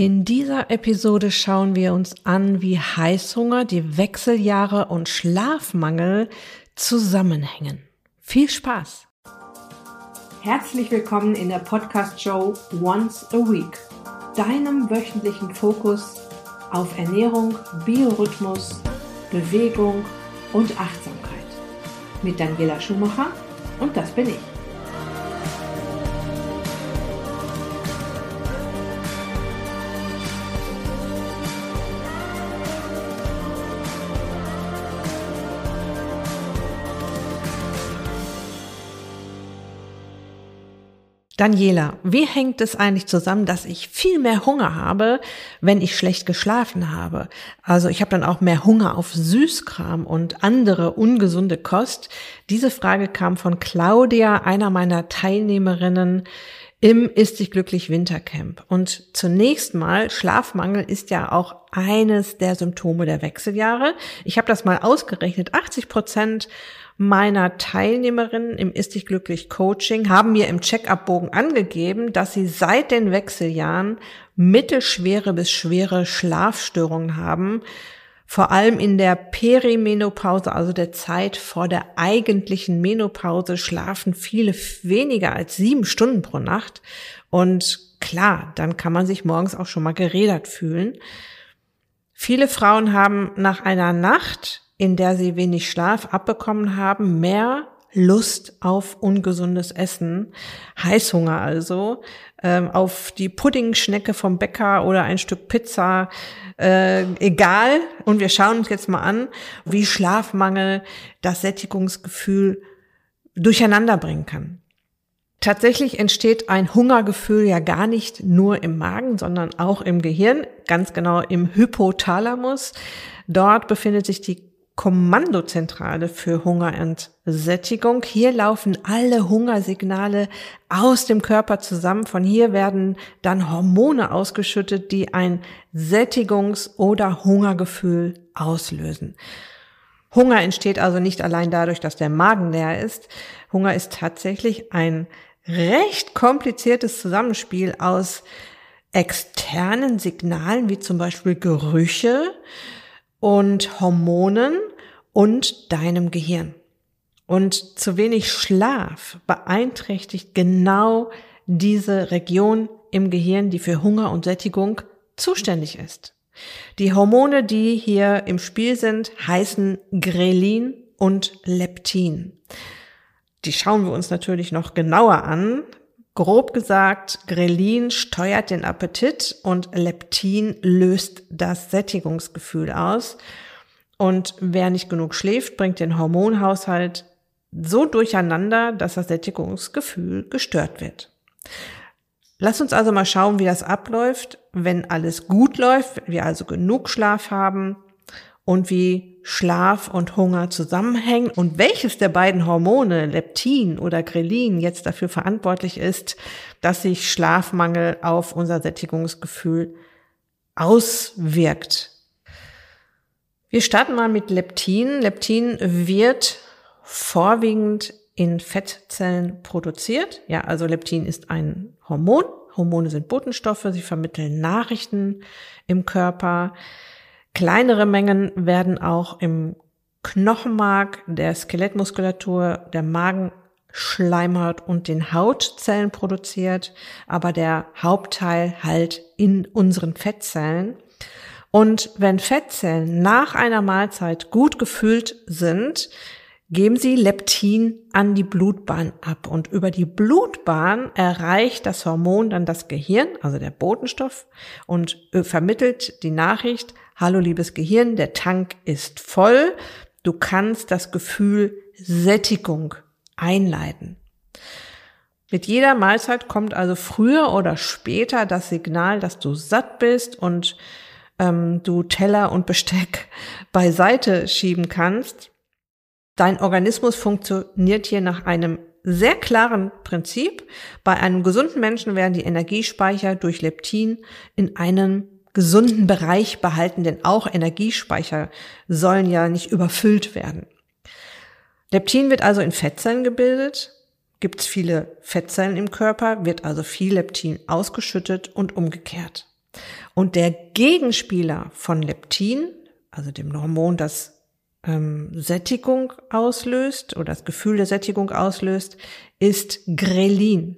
In dieser Episode schauen wir uns an, wie Heißhunger, die Wechseljahre und Schlafmangel zusammenhängen. Viel Spaß! Herzlich willkommen in der Podcast-Show Once a Week, deinem wöchentlichen Fokus auf Ernährung, Biorhythmus, Bewegung und Achtsamkeit. Mit Daniela Schumacher und das bin ich. Daniela, wie hängt es eigentlich zusammen, dass ich viel mehr Hunger habe, wenn ich schlecht geschlafen habe? Also ich habe dann auch mehr Hunger auf Süßkram und andere ungesunde Kost. Diese Frage kam von Claudia, einer meiner Teilnehmerinnen im Ist dich glücklich Wintercamp. Und zunächst mal, Schlafmangel ist ja auch eines der Symptome der Wechseljahre. Ich habe das mal ausgerechnet. 80 Prozent meiner Teilnehmerinnen im Ist dich glücklich Coaching haben mir im Check-up-Bogen angegeben, dass sie seit den Wechseljahren mittelschwere bis schwere Schlafstörungen haben. Vor allem in der Perimenopause, also der Zeit vor der eigentlichen Menopause, schlafen viele weniger als sieben Stunden pro Nacht. Und klar, dann kann man sich morgens auch schon mal gerädert fühlen. Viele Frauen haben nach einer Nacht in der sie wenig Schlaf abbekommen haben, mehr Lust auf ungesundes Essen, Heißhunger also, ähm, auf die Puddingschnecke vom Bäcker oder ein Stück Pizza, äh, egal. Und wir schauen uns jetzt mal an, wie Schlafmangel das Sättigungsgefühl durcheinander bringen kann. Tatsächlich entsteht ein Hungergefühl ja gar nicht nur im Magen, sondern auch im Gehirn, ganz genau im Hypothalamus. Dort befindet sich die Kommandozentrale für Hungerentsättigung. Hier laufen alle Hungersignale aus dem Körper zusammen. Von hier werden dann Hormone ausgeschüttet, die ein Sättigungs- oder Hungergefühl auslösen. Hunger entsteht also nicht allein dadurch, dass der Magen leer ist. Hunger ist tatsächlich ein recht kompliziertes Zusammenspiel aus externen Signalen, wie zum Beispiel Gerüche, und Hormonen und deinem Gehirn. Und zu wenig Schlaf beeinträchtigt genau diese Region im Gehirn, die für Hunger und Sättigung zuständig ist. Die Hormone, die hier im Spiel sind, heißen Grelin und Leptin. Die schauen wir uns natürlich noch genauer an. Grob gesagt, Grelin steuert den Appetit und Leptin löst das Sättigungsgefühl aus. Und wer nicht genug schläft, bringt den Hormonhaushalt so durcheinander, dass das Sättigungsgefühl gestört wird. Lass uns also mal schauen, wie das abläuft, wenn alles gut läuft, wir also genug Schlaf haben und wie Schlaf und Hunger zusammenhängen und welches der beiden Hormone, Leptin oder Grelin, jetzt dafür verantwortlich ist, dass sich Schlafmangel auf unser Sättigungsgefühl auswirkt. Wir starten mal mit Leptin. Leptin wird vorwiegend in Fettzellen produziert. Ja, also Leptin ist ein Hormon. Hormone sind Botenstoffe, sie vermitteln Nachrichten im Körper. Kleinere Mengen werden auch im Knochenmark, der Skelettmuskulatur, der Magenschleimhaut und den Hautzellen produziert, aber der Hauptteil halt in unseren Fettzellen. Und wenn Fettzellen nach einer Mahlzeit gut gefüllt sind, geben sie Leptin an die Blutbahn ab. Und über die Blutbahn erreicht das Hormon dann das Gehirn, also der Botenstoff, und äh, vermittelt die Nachricht, hallo liebes Gehirn, der Tank ist voll, du kannst das Gefühl Sättigung einleiten. Mit jeder Mahlzeit kommt also früher oder später das Signal, dass du satt bist und ähm, du Teller und Besteck beiseite schieben kannst. Dein Organismus funktioniert hier nach einem sehr klaren Prinzip. Bei einem gesunden Menschen werden die Energiespeicher durch Leptin in einem gesunden Bereich behalten, denn auch Energiespeicher sollen ja nicht überfüllt werden. Leptin wird also in Fettzellen gebildet. Gibt es viele Fettzellen im Körper, wird also viel Leptin ausgeschüttet und umgekehrt. Und der Gegenspieler von Leptin, also dem Hormon, das ähm, Sättigung auslöst oder das Gefühl der Sättigung auslöst, ist Grelin.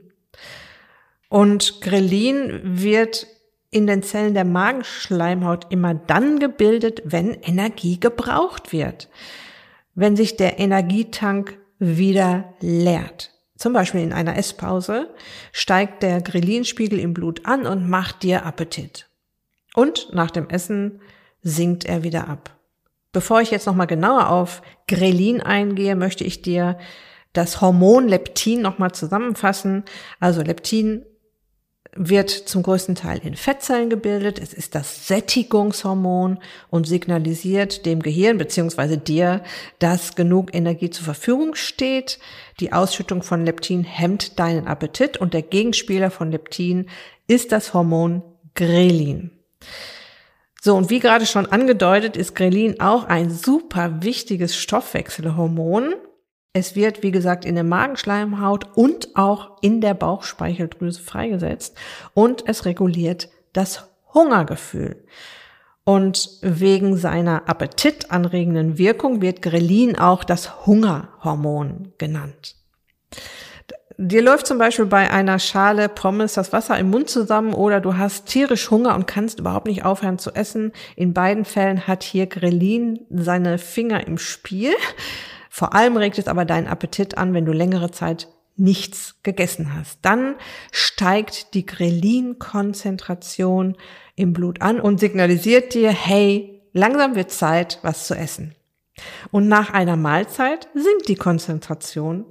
Und Grelin wird in den Zellen der Magenschleimhaut immer dann gebildet, wenn Energie gebraucht wird. Wenn sich der Energietank wieder leert. Zum Beispiel in einer Esspause steigt der Grillinspiegel im Blut an und macht dir Appetit. Und nach dem Essen sinkt er wieder ab. Bevor ich jetzt nochmal genauer auf Grelin eingehe, möchte ich dir das Hormon Leptin nochmal zusammenfassen. Also Leptin wird zum größten Teil in Fettzellen gebildet. Es ist das Sättigungshormon und signalisiert dem Gehirn beziehungsweise dir, dass genug Energie zur Verfügung steht. Die Ausschüttung von Leptin hemmt deinen Appetit und der Gegenspieler von Leptin ist das Hormon Grelin. So, und wie gerade schon angedeutet, ist Grelin auch ein super wichtiges Stoffwechselhormon. Es wird, wie gesagt, in der Magenschleimhaut und auch in der Bauchspeicheldrüse freigesetzt und es reguliert das Hungergefühl. Und wegen seiner appetitanregenden Wirkung wird Grelin auch das Hungerhormon genannt. Dir läuft zum Beispiel bei einer Schale Pommes das Wasser im Mund zusammen oder du hast tierisch Hunger und kannst überhaupt nicht aufhören zu essen. In beiden Fällen hat hier Grelin seine Finger im Spiel. Vor allem regt es aber deinen Appetit an, wenn du längere Zeit nichts gegessen hast. Dann steigt die Grelin-Konzentration im Blut an und signalisiert dir, hey, langsam wird Zeit, was zu essen. Und nach einer Mahlzeit sinkt die Konzentration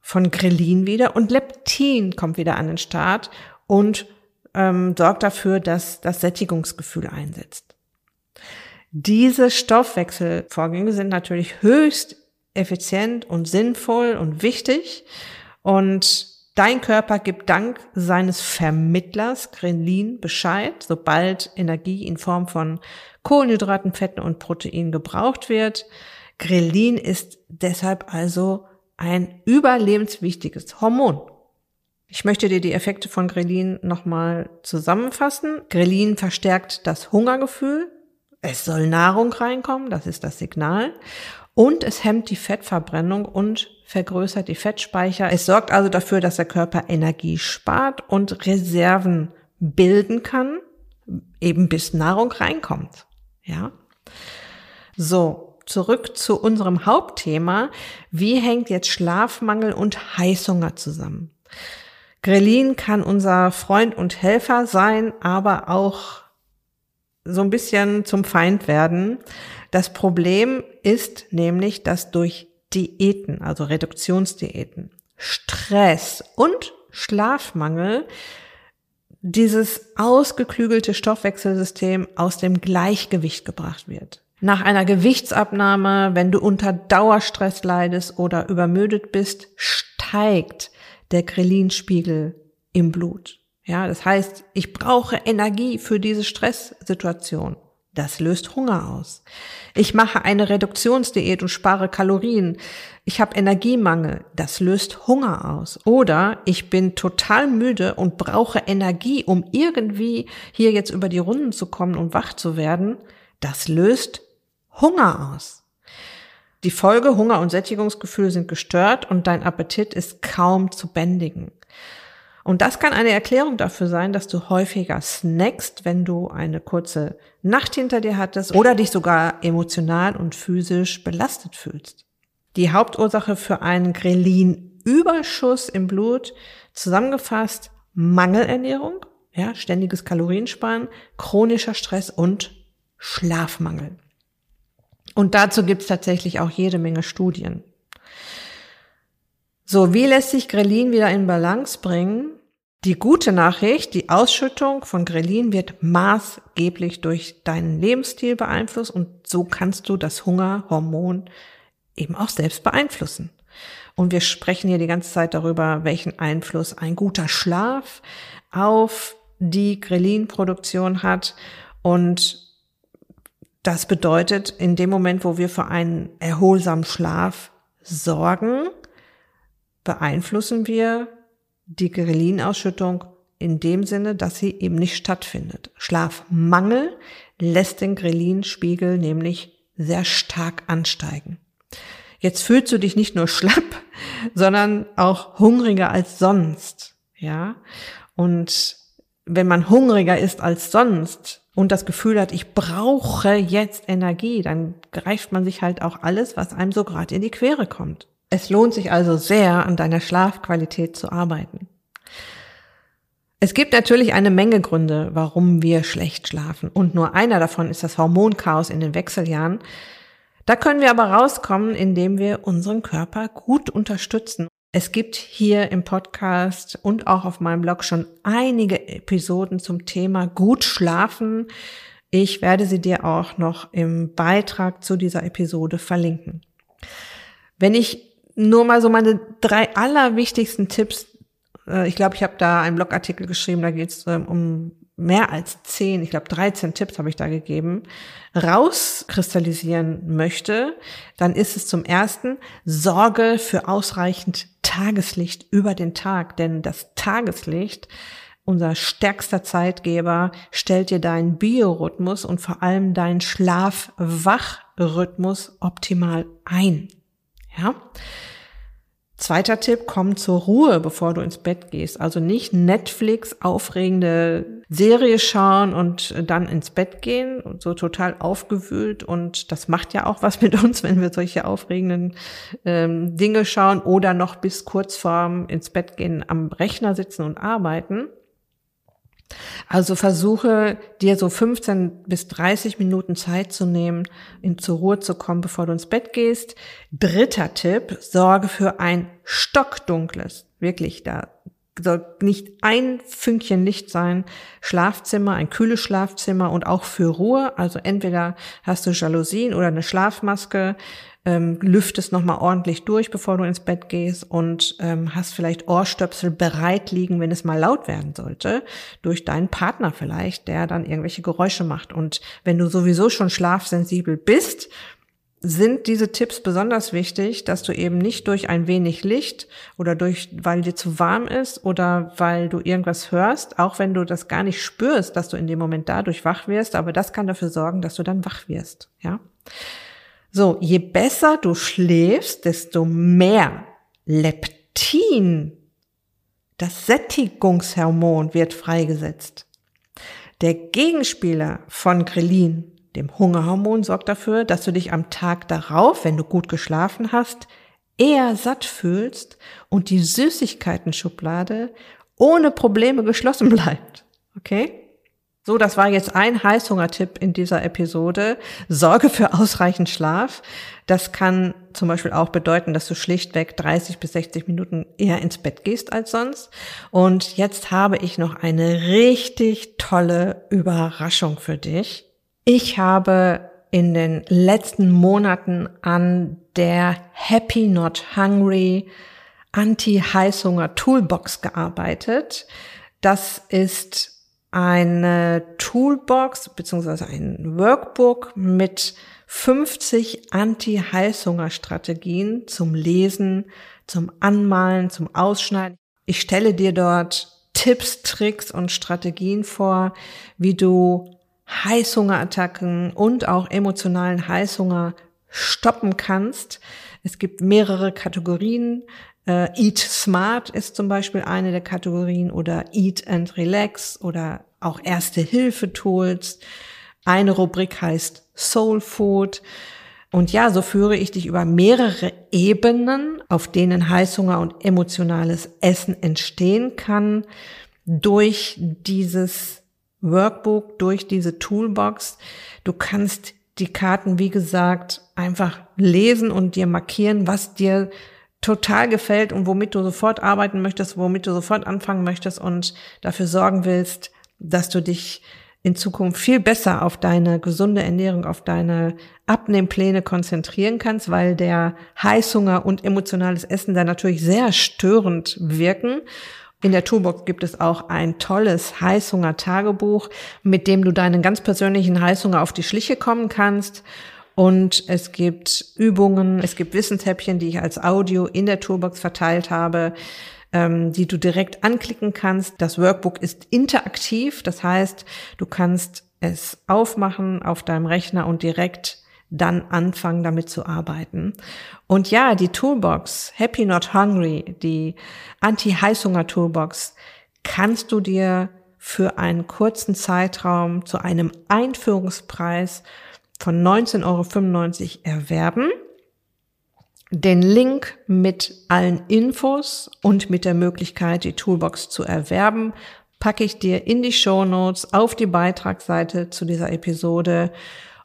von Grelin wieder und Leptin kommt wieder an den Start und ähm, sorgt dafür, dass das Sättigungsgefühl einsetzt. Diese Stoffwechselvorgänge sind natürlich höchst effizient und sinnvoll und wichtig. Und dein Körper gibt dank seines Vermittlers Grelin Bescheid, sobald Energie in Form von Kohlenhydraten, Fetten und Proteinen gebraucht wird. Grelin ist deshalb also ein überlebenswichtiges Hormon. Ich möchte dir die Effekte von Grelin nochmal zusammenfassen. Grelin verstärkt das Hungergefühl. Es soll Nahrung reinkommen, das ist das Signal. Und es hemmt die Fettverbrennung und vergrößert die Fettspeicher. Es sorgt also dafür, dass der Körper Energie spart und Reserven bilden kann, eben bis Nahrung reinkommt. Ja. So, zurück zu unserem Hauptthema. Wie hängt jetzt Schlafmangel und Heißhunger zusammen? Grelin kann unser Freund und Helfer sein, aber auch so ein bisschen zum Feind werden. Das Problem ist nämlich, dass durch Diäten, also Reduktionsdiäten, Stress und Schlafmangel dieses ausgeklügelte Stoffwechselsystem aus dem Gleichgewicht gebracht wird. Nach einer Gewichtsabnahme, wenn du unter Dauerstress leidest oder übermüdet bist, steigt der Krelinspiegel im Blut. Ja, das heißt, ich brauche Energie für diese Stresssituation. Das löst Hunger aus. Ich mache eine Reduktionsdiät und spare Kalorien. Ich habe Energiemangel. Das löst Hunger aus. Oder ich bin total müde und brauche Energie, um irgendwie hier jetzt über die Runden zu kommen und wach zu werden. Das löst Hunger aus. Die Folge Hunger und Sättigungsgefühl sind gestört und dein Appetit ist kaum zu bändigen. Und das kann eine Erklärung dafür sein, dass du häufiger snackst, wenn du eine kurze Nacht hinter dir hattest oder dich sogar emotional und physisch belastet fühlst. Die Hauptursache für einen Grelin-Überschuss im Blut zusammengefasst Mangelernährung, ja, ständiges Kaloriensparen, chronischer Stress und Schlafmangel. Und dazu gibt's tatsächlich auch jede Menge Studien. So, wie lässt sich Grelin wieder in Balance bringen? Die gute Nachricht, die Ausschüttung von Grelin wird maßgeblich durch deinen Lebensstil beeinflusst und so kannst du das Hungerhormon eben auch selbst beeinflussen. Und wir sprechen hier die ganze Zeit darüber, welchen Einfluss ein guter Schlaf auf die Grelin-Produktion hat. Und das bedeutet, in dem Moment, wo wir für einen erholsamen Schlaf sorgen, beeinflussen wir die Grelinausschüttung in dem Sinne, dass sie eben nicht stattfindet. Schlafmangel lässt den Grelin-Spiegel nämlich sehr stark ansteigen. Jetzt fühlst du dich nicht nur schlapp, sondern auch hungriger als sonst, ja? Und wenn man hungriger ist als sonst und das Gefühl hat, ich brauche jetzt Energie, dann greift man sich halt auch alles, was einem so gerade in die Quere kommt. Es lohnt sich also sehr, an deiner Schlafqualität zu arbeiten. Es gibt natürlich eine Menge Gründe, warum wir schlecht schlafen. Und nur einer davon ist das Hormonchaos in den Wechseljahren. Da können wir aber rauskommen, indem wir unseren Körper gut unterstützen. Es gibt hier im Podcast und auch auf meinem Blog schon einige Episoden zum Thema gut schlafen. Ich werde sie dir auch noch im Beitrag zu dieser Episode verlinken. Wenn ich nur mal so meine drei allerwichtigsten Tipps äh, ich glaube, ich habe da einen Blogartikel geschrieben, da geht es ähm, um mehr als zehn, ich glaube 13 Tipps habe ich da gegeben, rauskristallisieren möchte, dann ist es zum ersten Sorge für ausreichend Tageslicht über den Tag, denn das Tageslicht, unser stärkster Zeitgeber, stellt dir deinen Biorhythmus und vor allem deinen Schlaf-Wach-Rhythmus optimal ein. Ja. Zweiter Tipp, komm zur Ruhe, bevor du ins Bett gehst. Also nicht Netflix aufregende Serie schauen und dann ins Bett gehen und so total aufgewühlt. Und das macht ja auch was mit uns, wenn wir solche aufregenden ähm, Dinge schauen oder noch bis kurz vorm ins Bett gehen am Rechner sitzen und arbeiten. Also versuche dir so 15 bis 30 Minuten Zeit zu nehmen, in zur Ruhe zu kommen, bevor du ins Bett gehst. Dritter Tipp, sorge für ein stockdunkles, wirklich da soll nicht ein Fünkchen Licht sein, Schlafzimmer, ein kühles Schlafzimmer und auch für Ruhe. Also entweder hast du Jalousien oder eine Schlafmaske, ähm, lüftest nochmal ordentlich durch, bevor du ins Bett gehst und ähm, hast vielleicht Ohrstöpsel bereit liegen, wenn es mal laut werden sollte, durch deinen Partner vielleicht, der dann irgendwelche Geräusche macht. Und wenn du sowieso schon schlafsensibel bist, sind diese Tipps besonders wichtig, dass du eben nicht durch ein wenig Licht oder durch, weil dir zu warm ist oder weil du irgendwas hörst, auch wenn du das gar nicht spürst, dass du in dem Moment dadurch wach wirst, aber das kann dafür sorgen, dass du dann wach wirst, ja. So, je besser du schläfst, desto mehr Leptin, das Sättigungshormon, wird freigesetzt. Der Gegenspieler von Grelin, dem Hungerhormon, sorgt dafür, dass du dich am Tag darauf, wenn du gut geschlafen hast, eher satt fühlst und die Süßigkeiten-Schublade ohne Probleme geschlossen bleibt. Okay? So, das war jetzt ein Heißhungertipp in dieser Episode. Sorge für ausreichend Schlaf. Das kann zum Beispiel auch bedeuten, dass du schlichtweg 30 bis 60 Minuten eher ins Bett gehst als sonst. Und jetzt habe ich noch eine richtig tolle Überraschung für dich. Ich habe in den letzten Monaten an der Happy Not Hungry Anti-Heißhunger Toolbox gearbeitet. Das ist eine Toolbox beziehungsweise ein Workbook mit 50 Anti-Heißhunger-Strategien zum Lesen, zum Anmalen, zum Ausschneiden. Ich stelle dir dort Tipps, Tricks und Strategien vor, wie du Heißhungerattacken und auch emotionalen Heißhunger stoppen kannst. Es gibt mehrere Kategorien. Äh, Eat Smart ist zum Beispiel eine der Kategorien oder Eat and Relax oder auch Erste-Hilfe-Tools. Eine Rubrik heißt Soul Food. Und ja, so führe ich dich über mehrere Ebenen, auf denen Heißhunger und emotionales Essen entstehen kann, durch dieses Workbook, durch diese Toolbox. Du kannst die Karten, wie gesagt, einfach lesen und dir markieren, was dir total gefällt und womit du sofort arbeiten möchtest, womit du sofort anfangen möchtest und dafür sorgen willst, dass du dich in Zukunft viel besser auf deine gesunde Ernährung, auf deine Abnehmpläne konzentrieren kannst, weil der Heißhunger und emotionales Essen da natürlich sehr störend wirken. In der Toolbox gibt es auch ein tolles Heißhunger-Tagebuch, mit dem du deinen ganz persönlichen Heißhunger auf die Schliche kommen kannst. Und es gibt Übungen, es gibt Wissenshäppchen, die ich als Audio in der Toolbox verteilt habe, ähm, die du direkt anklicken kannst. Das Workbook ist interaktiv, das heißt, du kannst es aufmachen auf deinem Rechner und direkt dann anfangen, damit zu arbeiten. Und ja, die Toolbox, Happy Not Hungry, die Anti-Heißhunger-Toolbox, kannst du dir für einen kurzen Zeitraum zu einem Einführungspreis von 19,95 Euro erwerben. Den Link mit allen Infos und mit der Möglichkeit, die Toolbox zu erwerben, packe ich dir in die Show Notes auf die Beitragsseite zu dieser Episode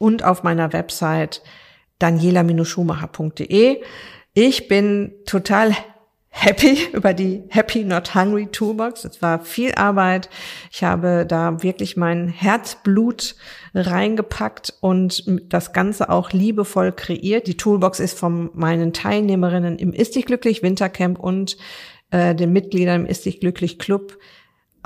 und auf meiner Website daniela-schumacher.de. Ich bin total happy über die Happy Not Hungry Toolbox. Es war viel Arbeit. Ich habe da wirklich mein Herzblut reingepackt und das Ganze auch liebevoll kreiert. Die Toolbox ist von meinen Teilnehmerinnen im Ist dich glücklich Wintercamp und äh, den Mitgliedern im Ist dich glücklich Club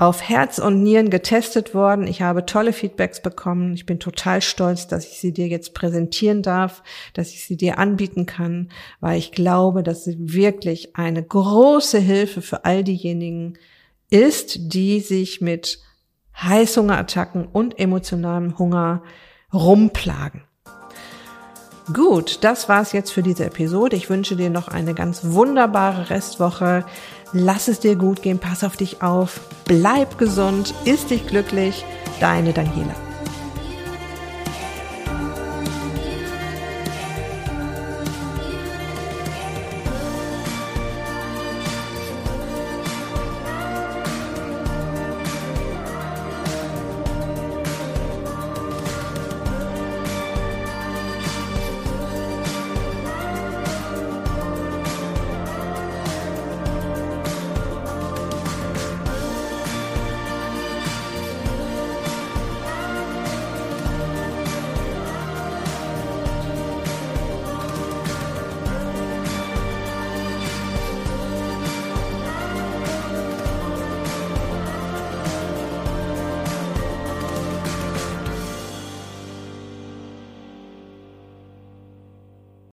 auf Herz und Nieren getestet worden. Ich habe tolle Feedbacks bekommen. Ich bin total stolz, dass ich sie dir jetzt präsentieren darf, dass ich sie dir anbieten kann, weil ich glaube, dass sie wirklich eine große Hilfe für all diejenigen ist, die sich mit Heißhungerattacken und emotionalem Hunger rumplagen. Gut, das war's jetzt für diese Episode. Ich wünsche dir noch eine ganz wunderbare Restwoche. Lass es dir gut gehen, pass auf dich auf, bleib gesund, ist dich glücklich. Deine Daniela.